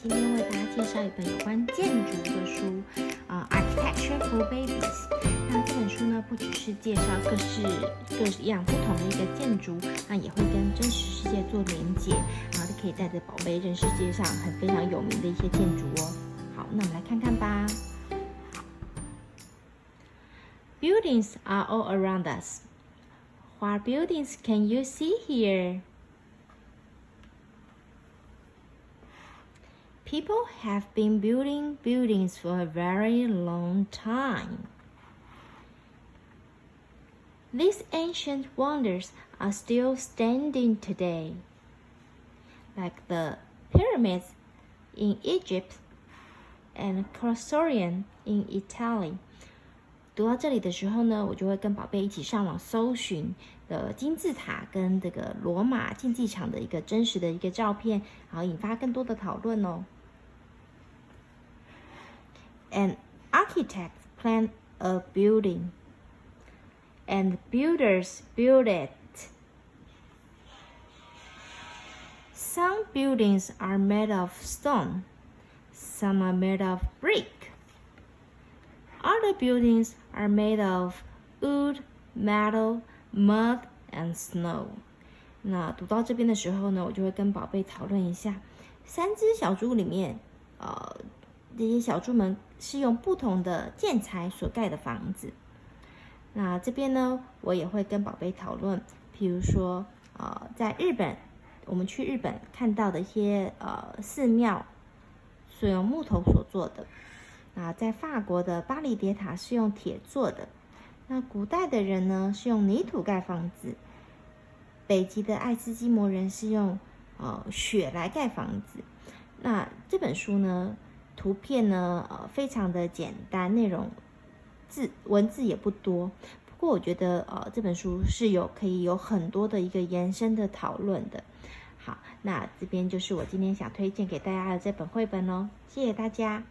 今天为大家介绍一本有关建筑的书，啊，Architecture for Babies。那这本书呢，不只是介绍各式各样不同的一个建筑，那也会跟真实世界做连接，然后就可以带着宝贝认识世界上很非常有名的一些建筑哦。好，那我们来看看吧。Buildings are all around us. What buildings can you see here? People have been building buildings for a very long time. These ancient wonders are still standing today, like the pyramids in Egypt and Colosseum in Italy. 读到这里的时候呢，我就会跟宝贝一起上网搜寻的金字塔跟这个罗马竞技场的一个真实的一个照片，然后引发更多的讨论哦。 An architect planned a building, and builders built it. Some buildings are made of stone, some are made of brick. Other buildings are made of wood, metal, mud, and snow. 那读到这边的时候呢，我就会跟宝贝讨论一下，三只小猪里面，呃， 这些小猪们是用不同的建材所盖的房子。那这边呢，我也会跟宝贝讨论，譬如说，呃，在日本，我们去日本看到的一些呃寺庙，是用木头所做的。那在法国的巴黎铁塔是用铁做的。那古代的人呢，是用泥土盖房子。北极的爱斯基摩人是用呃雪来盖房子。那这本书呢？图片呢，呃，非常的简单，内容字文字也不多。不过我觉得，呃，这本书是有可以有很多的一个延伸的讨论的。好，那这边就是我今天想推荐给大家的这本绘本哦，谢谢大家。